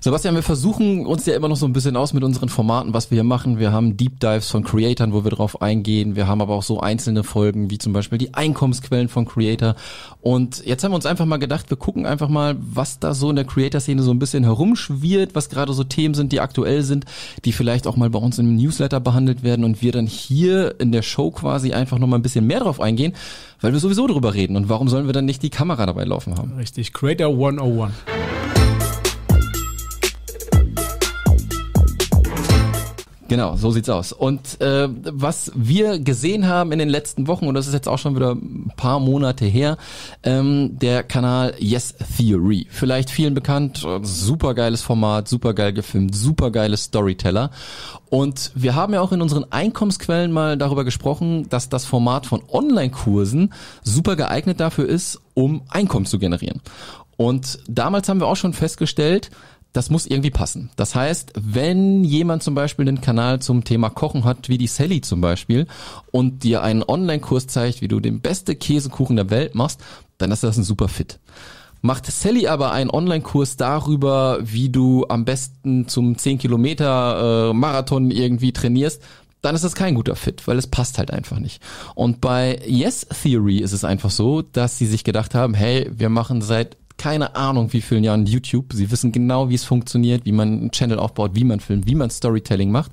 Sebastian, wir versuchen uns ja immer noch so ein bisschen aus mit unseren Formaten, was wir hier machen. Wir haben Deep Dives von Creatoren, wo wir drauf eingehen. Wir haben aber auch so einzelne Folgen, wie zum Beispiel die Einkommensquellen von Creator. Und jetzt haben wir uns einfach mal gedacht, wir gucken einfach mal, was da so in der Creator-Szene so ein bisschen herumschwirrt, was gerade so Themen sind, die aktuell sind, die vielleicht auch mal bei uns im Newsletter behandelt werden und wir dann hier in der Show quasi einfach noch mal ein bisschen mehr drauf eingehen, weil wir sowieso drüber reden. Und warum sollen wir dann nicht die Kamera dabei laufen haben? Richtig, Creator 101. Genau, so sieht's aus. Und äh, was wir gesehen haben in den letzten Wochen, und das ist jetzt auch schon wieder ein paar Monate her, ähm, der Kanal Yes Theory. Vielleicht vielen bekannt, super geiles Format, super geil gefilmt, super geile Storyteller. Und wir haben ja auch in unseren Einkommensquellen mal darüber gesprochen, dass das Format von Online-Kursen super geeignet dafür ist, um Einkommen zu generieren. Und damals haben wir auch schon festgestellt, das muss irgendwie passen. Das heißt, wenn jemand zum Beispiel einen Kanal zum Thema Kochen hat, wie die Sally zum Beispiel, und dir einen Online-Kurs zeigt, wie du den beste Käsekuchen der Welt machst, dann ist das ein super Fit. Macht Sally aber einen Online-Kurs darüber, wie du am besten zum 10 Kilometer äh, Marathon irgendwie trainierst, dann ist das kein guter Fit, weil es passt halt einfach nicht. Und bei Yes Theory ist es einfach so, dass sie sich gedacht haben, hey, wir machen seit keine Ahnung wie vielen Jahren YouTube. Sie wissen genau, wie es funktioniert, wie man einen Channel aufbaut, wie man filmt, wie man Storytelling macht.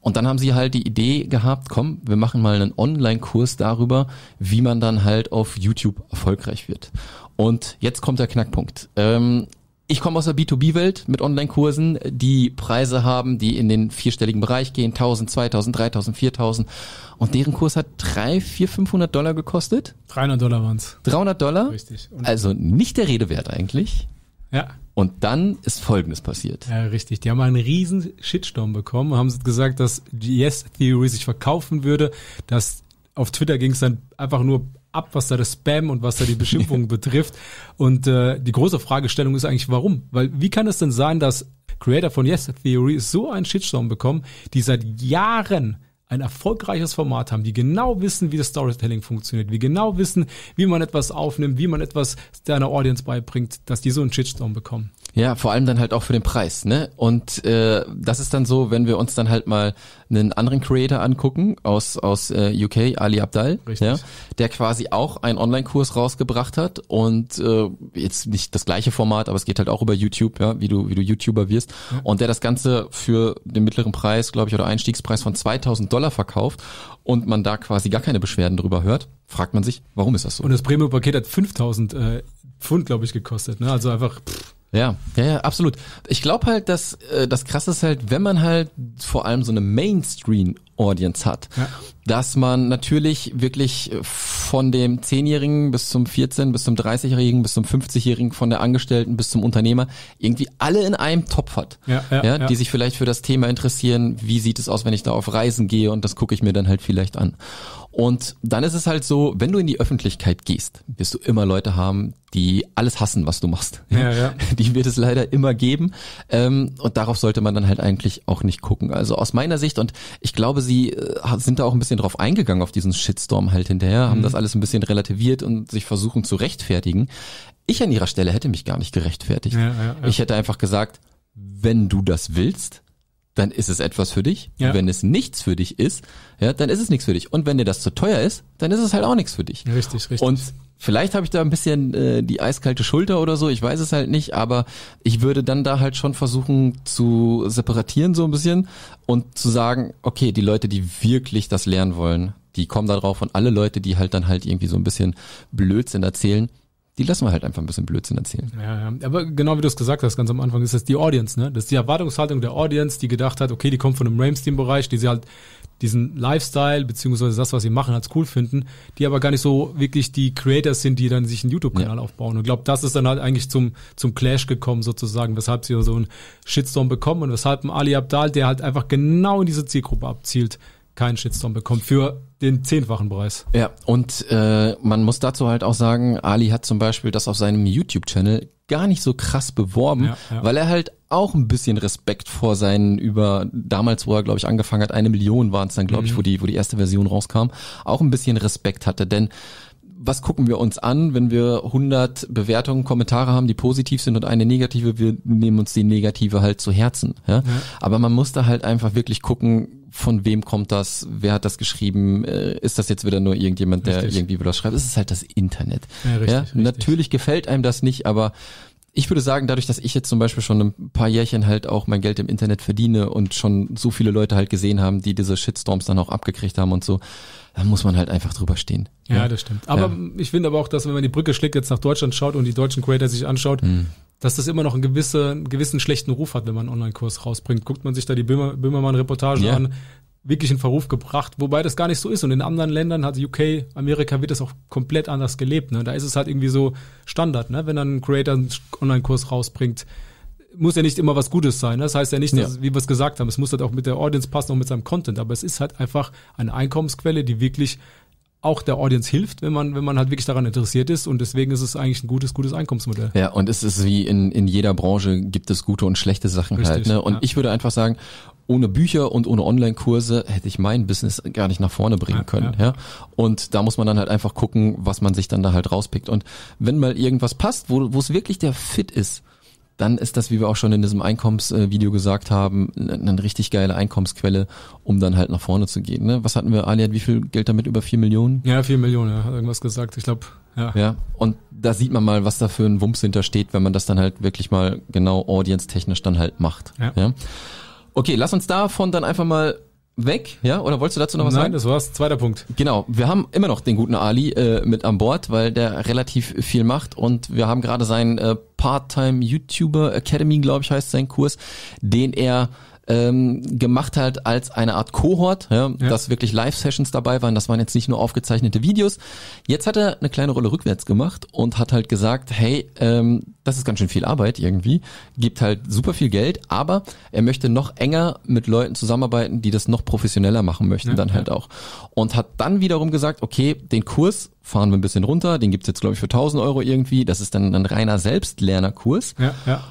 Und dann haben sie halt die Idee gehabt, komm, wir machen mal einen Online-Kurs darüber, wie man dann halt auf YouTube erfolgreich wird. Und jetzt kommt der Knackpunkt. Ähm, ich komme aus der B2B-Welt mit Online-Kursen, die Preise haben, die in den vierstelligen Bereich gehen, 1000, 2000, 3000, 4000. Und deren Kurs hat 3, 4, 500 Dollar gekostet. 300 Dollar waren's. 300 Dollar? Richtig. Und also nicht der Rede wert eigentlich. Ja. Und dann ist Folgendes passiert. Ja, richtig. Die haben einen riesen Shitstorm bekommen, haben gesagt, dass Yes Theory sich verkaufen würde, dass auf Twitter ging es dann einfach nur ab, was da das Spam und was da die Beschimpfungen betrifft. Und äh, die große Fragestellung ist eigentlich, warum? Weil wie kann es denn sein, dass Creator von Yes Theory so einen Shitstorm bekommen, die seit Jahren ein erfolgreiches Format haben, die genau wissen, wie das Storytelling funktioniert, wie genau wissen, wie man etwas aufnimmt, wie man etwas deiner Audience beibringt, dass die so einen Shitstorm bekommen. Ja, vor allem dann halt auch für den Preis, ne? Und äh, das ist dann so, wenn wir uns dann halt mal einen anderen Creator angucken aus aus äh, UK, Ali Abdal, Richtig. ja, der quasi auch einen Online-Kurs rausgebracht hat und äh, jetzt nicht das gleiche Format, aber es geht halt auch über YouTube, ja, wie du wie du YouTuber wirst Ja. und der das Ganze für den mittleren Preis, glaube ich, oder Einstiegspreis von 2000 Dollar verkauft und man da quasi gar keine Beschwerden drüber hört, fragt man sich, warum ist das so? Und das Premium-Paket hat 5000 äh, Pfund, glaube ich, gekostet. Ne? Also einfach, pff, Ja, ja, ja, absolut. Ich glaube halt, dass äh, das Krasse ist halt, wenn man halt vor allem so eine Mainstream-Audience hat, Ja. dass man natürlich wirklich von dem 10-Jährigen bis zum 14, bis zum 30-Jährigen, bis zum 50-Jährigen, von der Angestellten bis zum Unternehmer irgendwie alle in einem Topf hat. Ja, ja, ja. die sich vielleicht für das Thema interessieren, wie sieht es aus, wenn ich da auf Reisen gehe und das gucke ich mir dann halt vielleicht an. Und dann ist es halt so, wenn du in die Öffentlichkeit gehst, wirst du immer Leute haben, die alles hassen, was du machst. Ja, ja. Die wird es leider immer geben. Ähm, und darauf sollte man dann halt eigentlich auch nicht gucken. Also aus meiner Sicht, und ich glaube, sie äh, sind da auch ein bisschen drauf eingegangen, auf diesen Shitstorm halt hinterher, Mhm. haben das alles ein bisschen relativiert und sich versuchen zu rechtfertigen. Ich an ihrer Stelle hätte mich gar nicht gerechtfertigt. Ja, ja, ja. Ich hätte einfach gesagt, wenn du das willst, dann ist es etwas für dich. Ja. Wenn es nichts für dich ist, ja, dann ist es nichts für dich. Und wenn dir das zu teuer ist, dann ist es halt auch nichts für dich. richtig, richtig. Und vielleicht habe ich da ein bisschen äh, die eiskalte Schulter oder so, ich weiß es halt nicht, aber ich würde dann da halt schon versuchen zu separatieren so ein bisschen und zu sagen, okay, die Leute, die wirklich das lernen wollen, die kommen da drauf und alle Leute, die halt dann halt irgendwie so ein bisschen Blödsinn erzählen, die lassen wir halt einfach ein bisschen Blödsinn erzählen. Ja, ja. Aber genau wie du es gesagt hast, ganz am Anfang, ist das die Audience, ne? Das ist die Erwartungshaltung der Audience, die gedacht hat, okay, die kommt von einem Ramstein-Bereich, die sie halt diesen Lifestyle, beziehungsweise das, was sie machen, als cool finden, die aber gar nicht so wirklich die Creators sind, die dann sich einen YouTube-Kanal aufbauen. Und ich glaube, das ist dann halt eigentlich zum, zum Clash gekommen, sozusagen, weshalb sie so einen Shitstorm bekommen und weshalb ein Ali Abdal, der halt einfach genau in diese Zielgruppe abzielt, keinen Shitstorm bekommt für den zehnfachen Preis. Ja, und äh, man muss dazu halt auch sagen, Ali hat zum Beispiel das auf seinem YouTube-Channel gar nicht so krass beworben, Ja, ja. weil er halt auch ein bisschen Respekt vor seinen über damals, wo er glaube ich angefangen hat, eine Million waren es dann glaube Mhm. ich, wo die wo die erste Version rauskam, auch ein bisschen Respekt hatte, denn was gucken wir uns an, wenn wir 100 Bewertungen, Kommentare haben, die positiv sind und eine negative, wir nehmen uns die negative halt zu Herzen. Ja? ja. Aber man muss da halt einfach wirklich gucken, von wem kommt das, wer hat das geschrieben, äh, ist das jetzt wieder nur irgendjemand, der richtig. irgendwie wieder schreibt. Es ist halt das Internet. Ja, richtig, ja? Richtig. Natürlich gefällt einem das nicht, aber ich würde sagen, dadurch, dass ich jetzt zum Beispiel schon ein paar Jährchen halt auch mein Geld im Internet verdiene und schon so viele Leute halt gesehen haben, die diese Shitstorms dann auch abgekriegt haben und so, dann muss man halt einfach drüber stehen. Ja, ja. das stimmt. Aber ja. ich finde aber auch, dass wenn man die Brücke schlägt, jetzt nach Deutschland schaut und die deutschen Creator sich anschaut, mhm. dass das immer noch einen, gewisse, einen gewissen schlechten Ruf hat, wenn man einen Online-Kurs rausbringt. Guckt man sich da die Böhmer, Böhmermann-Reportage ja. an, wirklich in Verruf gebracht, wobei das gar nicht so ist. Und in anderen Ländern, hat UK, Amerika, wird das auch komplett anders gelebt. Ne? Da ist es halt irgendwie so Standard, ne? wenn dann ein Creator einen Online-Kurs rausbringt. Muss ja nicht immer was Gutes sein. Ne? Das heißt ja nicht, dass, ja. wie wir es gesagt haben, es muss halt auch mit der Audience passen und mit seinem Content. Aber es ist halt einfach eine Einkommensquelle, die wirklich auch der Audience hilft, wenn man, wenn man halt wirklich daran interessiert ist. Und deswegen ist es eigentlich ein gutes, gutes Einkommensmodell. Ja, und es ist wie in, in jeder Branche gibt es gute und schlechte Sachen halt, Richtig, halt. Ne? Und ja. ich würde einfach sagen, ohne Bücher und ohne Online-Kurse hätte ich mein Business gar nicht nach vorne bringen können. Ja, ja. Und da muss man dann halt einfach gucken, was man sich dann da halt rauspickt. Und wenn mal irgendwas passt, wo, wo es wirklich der Fit ist, dann ist das, wie wir auch schon in diesem Einkommensvideo gesagt haben, eine richtig geile Einkommensquelle, um dann halt nach vorne zu gehen. Ne? Was hatten wir, Ali hat wie viel Geld damit? Über vier Millionen? Ja, vier Millionen, ja, hat irgendwas gesagt. Ich glaube, ja. Ja, und da sieht man mal, was da für ein Wumms hintersteht, wenn man das dann halt wirklich mal genau audience-technisch dann halt macht. Ja. ja? Okay, lass uns davon dann einfach mal weg, ja? Oder wolltest du dazu noch was Nein, sagen? Nein, das war's. Zweiter Punkt. Genau, wir haben immer noch den guten Ali äh, mit an Bord, weil der relativ viel macht und wir haben gerade seinen äh, Part-Time YouTuber Academy, glaube ich, heißt sein Kurs, den er ähm, gemacht hat als eine Art Cohort, ja, ja. dass wirklich Live-Sessions dabei waren. Das waren jetzt nicht nur aufgezeichnete Videos. Jetzt hat er eine kleine Rolle rückwärts gemacht und hat halt gesagt, hey, ähm, das ist ganz schön viel Arbeit irgendwie, gibt halt super viel Geld, aber er möchte noch enger mit Leuten zusammenarbeiten, die das noch professioneller machen möchten, ja, dann halt auch. Und hat dann wiederum gesagt, okay, den Kurs fahren wir ein bisschen runter, den gibt's jetzt glaube ich für 1000 Euro irgendwie, das ist dann ein reiner Selbstlernerkurs. Ja, ja.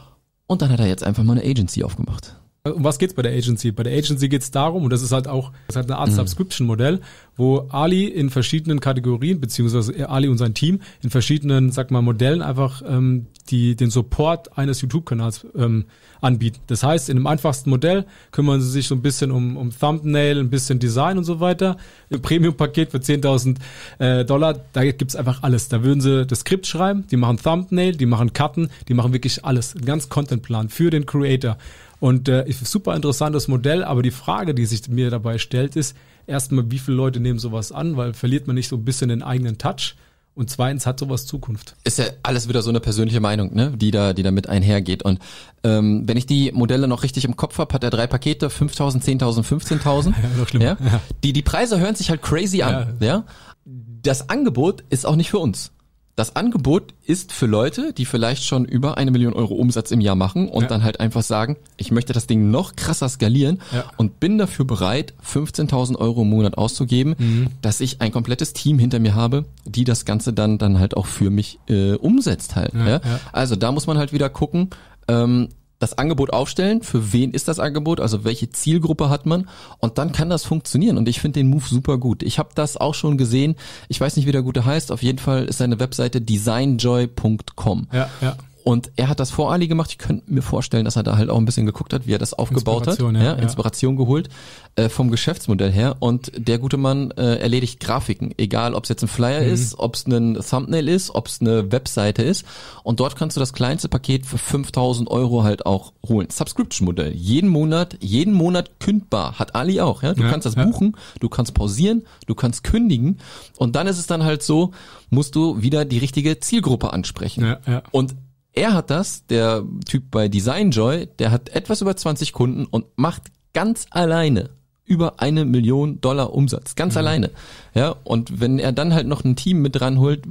Und dann hat er jetzt einfach mal eine Agency aufgemacht. Um was geht's bei der Agency? Bei der Agency geht's darum, und das ist halt auch, das ist halt eine Art mhm. Subscription-Modell, wo Ali in verschiedenen Kategorien, beziehungsweise Ali und sein Team in verschiedenen, sag mal, Modellen einfach ähm, die, den Support eines YouTube-Kanals ähm, anbieten. Das heißt, in dem einfachsten Modell kümmern sie sich so ein bisschen um, um Thumbnail, ein bisschen Design und so weiter. Im Premium-Paket für 10.000 äh, Dollar, da gibt's einfach alles. Da würden sie das Skript schreiben, die machen Thumbnail, die machen Cutten, die machen wirklich alles. Ein ganz Contentplan für den Creator. Und äh, super interessantes Modell, aber die Frage, die sich mir dabei stellt, ist erstmal, wie viele Leute nehmen sowas an, weil verliert man nicht so ein bisschen den eigenen Touch? Und zweitens hat sowas Zukunft. Ist ja alles wieder so eine persönliche Meinung, ne, die da, die damit einhergeht. Und ähm, wenn ich die Modelle noch richtig im Kopf habe, hat er drei Pakete, 5.000, 10.000, 15.000. ja, noch schlimmer. Ja? ja? Die, die Preise hören sich halt crazy an. Ja. ja. Das Angebot ist auch nicht für uns. Das Angebot ist für Leute, die vielleicht schon über eine Million Euro Umsatz im Jahr machen und ja. dann halt einfach sagen, ich möchte das Ding noch krasser skalieren ja. und bin dafür bereit, 15.000 Euro im Monat auszugeben, mhm. dass ich ein komplettes Team hinter mir habe, die das Ganze dann dann halt auch für mich äh, umsetzt halt. Ja, also da muss man halt wieder gucken, ähm, das Angebot aufstellen, für wen ist das Angebot, also welche Zielgruppe hat man und dann kann das funktionieren und ich finde den Move super gut. Ich habe das auch schon gesehen, ich weiß nicht, wie der gute heißt, auf jeden Fall ist seine Webseite designjoy.com. Ja, ja. Und er hat das vor Ali gemacht. Ich könnte mir vorstellen, dass er da halt auch ein bisschen geguckt hat, wie er das aufgebaut hat. Ja, ja, Inspiration geholt äh, vom Geschäftsmodell her. Und der gute Mann äh, erledigt Grafiken, egal ob es jetzt ein Flyer mhm. ist, ob es ein Thumbnail ist, ob es eine Webseite ist. Und dort kannst du das kleinste Paket für 5000 Euro halt auch holen. Subscription-Modell. Jeden Monat, jeden Monat kündbar. Hat Ali auch. Ja? Du ja, kannst das buchen, du kannst pausieren, du kannst kündigen. Und dann ist es dann halt so, musst du wieder die richtige Zielgruppe ansprechen. Ja, ja. Und er hat das, der Typ bei Designjoy, der hat etwas über 20 Kunden und macht ganz alleine über eine Million Dollar Umsatz, ganz mhm. alleine. Ja, und wenn er dann halt noch ein Team mit dran holt,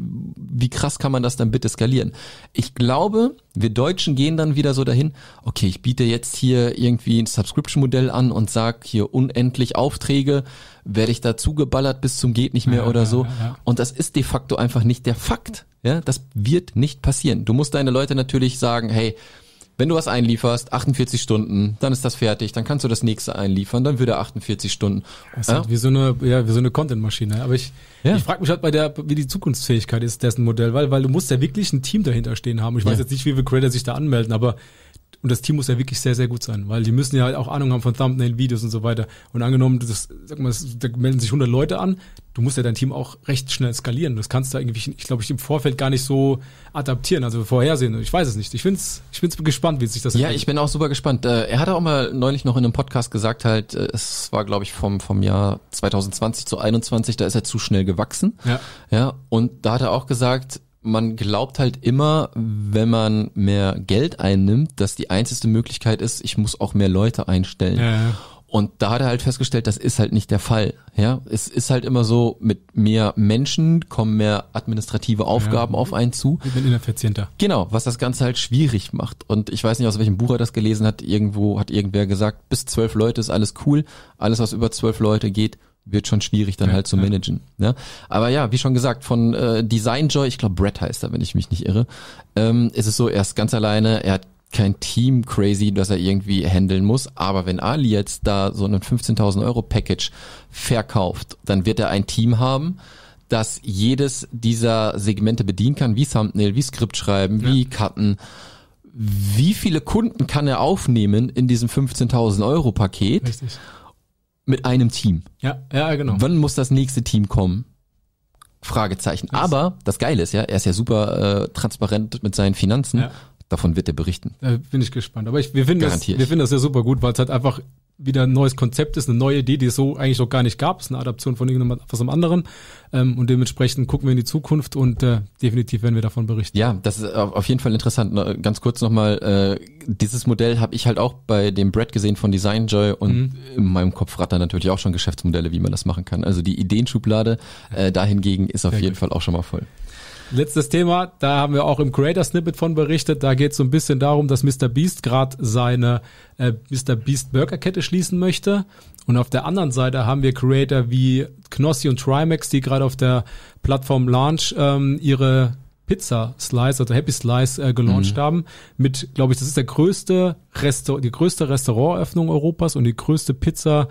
wie krass kann man das dann bitte skalieren? Ich glaube, wir Deutschen gehen dann wieder so dahin, okay, ich biete jetzt hier irgendwie ein Subscription-Modell an und sag hier unendlich Aufträge, werde ich da zugeballert bis zum geht nicht mehr ja, oder ja, so. Ja, und das ist de facto einfach nicht der Fakt. Ja, das wird nicht passieren. Du musst deine Leute natürlich sagen, hey, Wenn du was einlieferst, 48 Stunden, dann ist das fertig, dann kannst du das nächste einliefern, dann wieder 48 Stunden. Das ist ja? halt wie so eine, ja, wie so eine Content-Maschine. Aber ich, ja. ich frage mich halt bei der, wie die Zukunftsfähigkeit ist dessen Modell, weil, weil du musst ja wirklich ein Team dahinter stehen haben. Ich ja. weiß jetzt nicht, wie viele Creator sich da anmelden, aber und das Team muss ja wirklich sehr, sehr gut sein, weil die müssen ja halt auch Ahnung haben von Thumbnail-Videos und so weiter. Und angenommen, das, sag mal, da melden sich 100 Leute an, du musst ja dein Team auch recht schnell skalieren. Das kannst du irgendwie, ich glaube, ich im Vorfeld gar nicht so adaptieren, also vorhersehen. Ich weiß es nicht. Ich find's, ich find's gespannt, wie sich das. Ja, entwickelt. ich bin auch super gespannt. Äh, er hat auch mal neulich noch in einem Podcast gesagt, halt, äh, es war, glaube ich, vom vom Jahr 2020 zu 21, da ist er zu schnell gewachsen. Ja. Ja. Und da hat er auch gesagt, man glaubt halt immer, wenn man mehr Geld einnimmt, dass die einzige Möglichkeit ist, ich muss auch mehr Leute einstellen. Ja. Und da hat er halt festgestellt, das ist halt nicht der Fall. Ja, es ist halt immer so, mit mehr Menschen kommen mehr administrative Aufgaben ja, auf einen zu. Ich bin ineffizienter. Genau, was das Ganze halt schwierig macht. Und ich weiß nicht, aus welchem Buch er das gelesen hat. Irgendwo hat irgendwer gesagt, bis zwölf Leute ist alles cool. Alles, was über zwölf Leute geht, wird schon schwierig dann ja, halt zu managen. Ja. Aber ja, wie schon gesagt, von äh, Design Joy, ich glaube Brett heißt er, wenn ich mich nicht irre, ähm, ist es so, er ist ganz alleine, er hat kein Team crazy, das er irgendwie handeln muss. Aber wenn Ali jetzt da so einen 15.000 Euro Package verkauft, dann wird er ein Team haben, das jedes dieser Segmente bedienen kann, wie Thumbnail, wie Skript schreiben, ja. wie Cutten. Wie viele Kunden kann er aufnehmen in diesem 15.000 Euro Paket? Richtig mit einem Team. Ja, ja, genau. Wann muss das nächste Team kommen? Fragezeichen. Was? Aber das Geile ist ja, er ist ja super äh, transparent mit seinen Finanzen. Ja. Davon wird er berichten. Da bin ich gespannt. Aber ich, wir finden das, wir finden das ja super gut, weil es halt einfach wieder ein neues Konzept ist, eine neue Idee, die es so eigentlich noch gar nicht gab. Es ist eine Adaption von irgendwas anderen. Ähm, und dementsprechend gucken wir in die Zukunft und äh, definitiv werden wir davon berichten. Ja, das ist auf jeden Fall interessant. Ganz kurz nochmal, äh, dieses Modell habe ich halt auch bei dem Brad gesehen von DesignJoy und mhm. in meinem Kopf rattern natürlich auch schon Geschäftsmodelle, wie man das machen kann. Also die Ideenschublade äh, dahingegen ist auf Sehr jeden gut. Fall auch schon mal voll. Letztes Thema, da haben wir auch im Creator Snippet von berichtet. Da geht es so ein bisschen darum, dass Mr. Beast gerade seine äh, Mr. Beast Burgerkette schließen möchte. Und auf der anderen Seite haben wir Creator wie Knossi und Trimax, die gerade auf der Plattform Launch ähm, ihre Pizza Slice, also Happy Slice äh, gelauncht mhm. haben. Mit, glaube ich, das ist der größte Restaur die größte Restauranteröffnung Europas und die größte Pizza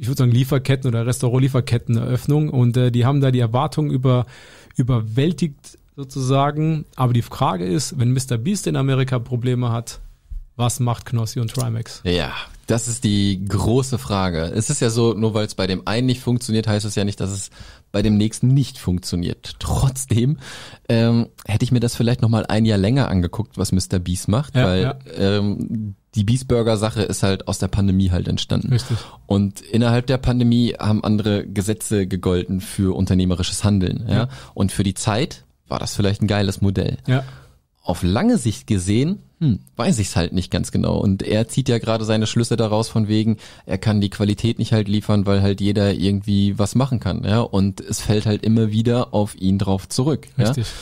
ich würde sagen Lieferketten oder Restaurant-Lieferketten-Eröffnung und äh, die haben da die Erwartungen über überwältigt sozusagen. Aber die Frage ist, wenn Mr. Beast in Amerika Probleme hat, was macht Knossi und Trimax? Ja, das ist die große Frage. Es ist ja so, nur weil es bei dem einen nicht funktioniert, heißt es ja nicht, dass es bei dem nächsten nicht funktioniert. Trotzdem ähm, hätte ich mir das vielleicht noch mal ein Jahr länger angeguckt, was Mr. Beast macht, ja, weil ja. Ähm, die Beastburger-Sache ist halt aus der Pandemie halt entstanden. Richtig. Und innerhalb der Pandemie haben andere Gesetze gegolten für unternehmerisches Handeln. Ja? ja. Und für die Zeit war das vielleicht ein geiles Modell. Ja. Auf lange Sicht gesehen hm, weiß ich es halt nicht ganz genau. Und er zieht ja gerade seine Schlüsse daraus von wegen, er kann die Qualität nicht halt liefern, weil halt jeder irgendwie was machen kann. Ja, und es fällt halt immer wieder auf ihn drauf zurück. Richtig. Ja?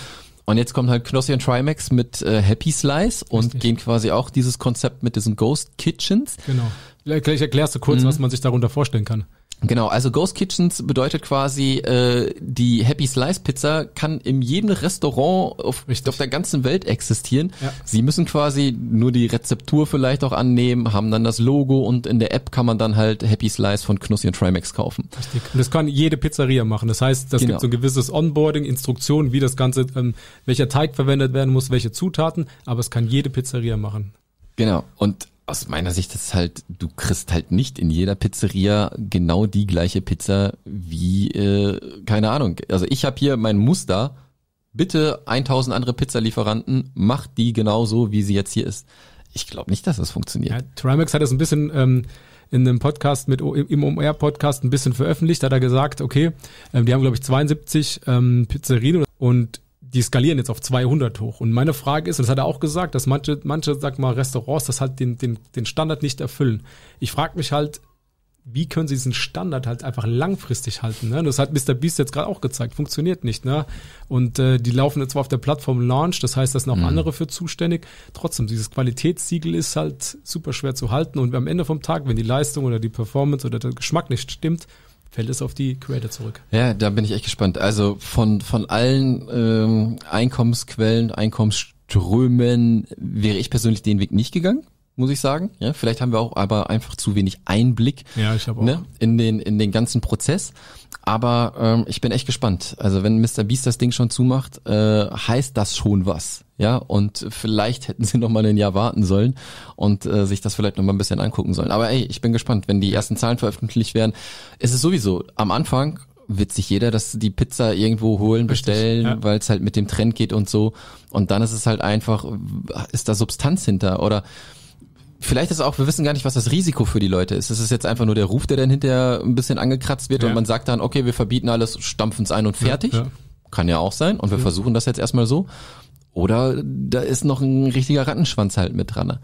Und jetzt kommt halt Knossi und Trimax mit äh, Happy Slice und Richtig. gehen quasi auch dieses Konzept mit diesen Ghost Kitchens. Genau. Vielleicht erklärst du kurz, mhm. was man sich darunter vorstellen kann. Genau, also Ghost Kitchens bedeutet quasi, äh, die Happy Slice Pizza kann in jedem Restaurant auf, auf der ganzen Welt existieren. Ja. Sie müssen quasi nur die Rezeptur vielleicht auch annehmen, haben dann das Logo und in der App kann man dann halt Happy Slice von Knossi und Trimax kaufen. Richtig. Und das kann jede Pizzeria machen. Das heißt, das genau. gibt so ein gewisses Onboarding, Instruktionen, wie das Ganze, ähm, welcher Teig verwendet werden muss, welche Zutaten, aber es kann jede Pizzeria machen. Genau. Und aus meiner Sicht ist halt, du kriegst halt nicht in jeder Pizzeria genau die gleiche Pizza wie, äh, keine Ahnung. Also ich habe hier mein Muster. Bitte 1000 andere Pizzalieferanten, macht die genauso, wie sie jetzt hier ist. Ich glaube nicht, dass das funktioniert. Ja, Trimax hat das ein bisschen ähm, in einem Podcast mit im OMR-Podcast ein bisschen veröffentlicht. Hat er gesagt, okay, ähm, die haben glaube ich 72 ähm, Pizzerien und die skalieren jetzt auf 200 hoch. Und meine Frage ist, und das hat er auch gesagt, dass manche, manche, sag mal, Restaurants das halt den, den, den Standard nicht erfüllen. Ich frage mich halt, wie können sie diesen Standard halt einfach langfristig halten? Ne? Das hat Mr. Beast jetzt gerade auch gezeigt, funktioniert nicht. Ne? Und äh, die laufen jetzt zwar auf der Plattform Launch, das heißt, da sind auch mhm. andere für zuständig. Trotzdem, dieses Qualitätssiegel ist halt super schwer zu halten. Und am Ende vom Tag, wenn die Leistung oder die Performance oder der Geschmack nicht stimmt, fällt es auf die Creator zurück. Ja, da bin ich echt gespannt. Also von, von allen ähm, Einkommensquellen, Einkommens strömen, wäre ich persönlich den Weg nicht gegangen muss ich sagen. Ja, vielleicht haben wir auch aber einfach zu wenig Einblick ja, ich auch. Ne, in den in den ganzen Prozess. Aber ähm, ich bin echt gespannt. Also wenn Mr. Beast das Ding schon zumacht, äh, heißt das schon was. Ja, und vielleicht hätten sie noch mal ein Jahr warten sollen und äh, sich das vielleicht noch mal ein bisschen angucken sollen. Aber ey, ich bin gespannt, wenn die ersten Zahlen veröffentlicht werden. Ist es sowieso am Anfang wird sich jeder das die Pizza irgendwo holen, bestellen, ja. weil es halt mit dem Trend geht und so. Und dann ist es halt einfach, ist da Substanz hinter oder vielleicht ist auch, wir wissen gar nicht, was das Risiko für die Leute ist. Ist es jetzt einfach nur der Ruf, der dann hinterher ein bisschen angekratzt wird ja. und man sagt dann, okay, wir verbieten alles, stampfen es ein und fertig. Ja. Kann ja auch sein und wir versuchen das jetzt erstmal so. Oder da ist noch ein richtiger Rattenschwanz halt mit dran.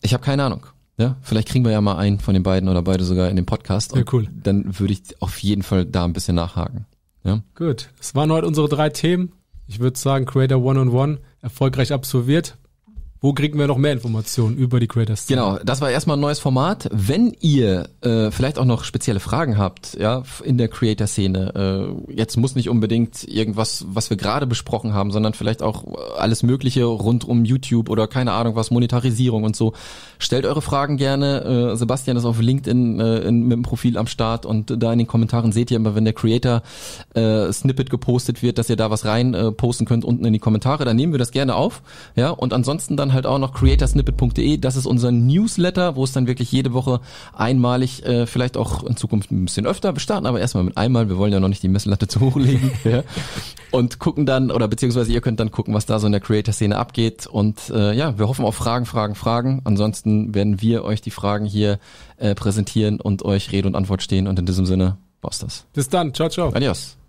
Ich habe keine Ahnung. Ja, vielleicht kriegen wir ja mal einen von den beiden oder beide sogar in den Podcast. Ja, cool. Dann würde ich auf jeden Fall da ein bisschen nachhaken. Ja. Gut. Das waren heute unsere drei Themen. Ich würde sagen, Creator One on One erfolgreich absolviert. Wo kriegen wir noch mehr Informationen über die Creators? Genau, das war erstmal ein neues Format. Wenn ihr äh, vielleicht auch noch spezielle Fragen habt, ja, in der Creator-Szene, äh, jetzt muss nicht unbedingt irgendwas, was wir gerade besprochen haben, sondern vielleicht auch alles Mögliche rund um YouTube oder keine Ahnung was, Monetarisierung und so. Stellt eure Fragen gerne. Äh, Sebastian ist auf LinkedIn äh, in, mit dem Profil am Start und da in den Kommentaren seht ihr immer, wenn der Creator äh, Snippet gepostet wird, dass ihr da was rein äh, posten könnt unten in die Kommentare. Dann nehmen wir das gerne auf. Ja, und ansonsten dann halt auch noch creatorsnippet.de. Das ist unser Newsletter, wo es dann wirklich jede Woche einmalig, äh, vielleicht auch in Zukunft ein bisschen öfter, wir starten aber erstmal mit einmal, wir wollen ja noch nicht die Messlatte zu hoch legen. ja. Und gucken dann, oder beziehungsweise ihr könnt dann gucken, was da so in der Creator-Szene abgeht. Und äh, ja, wir hoffen auf Fragen, Fragen, Fragen. Ansonsten werden wir euch die Fragen hier äh, präsentieren und euch Rede und Antwort stehen. Und in diesem Sinne war's das. Bis dann. Ciao, ciao. Adios.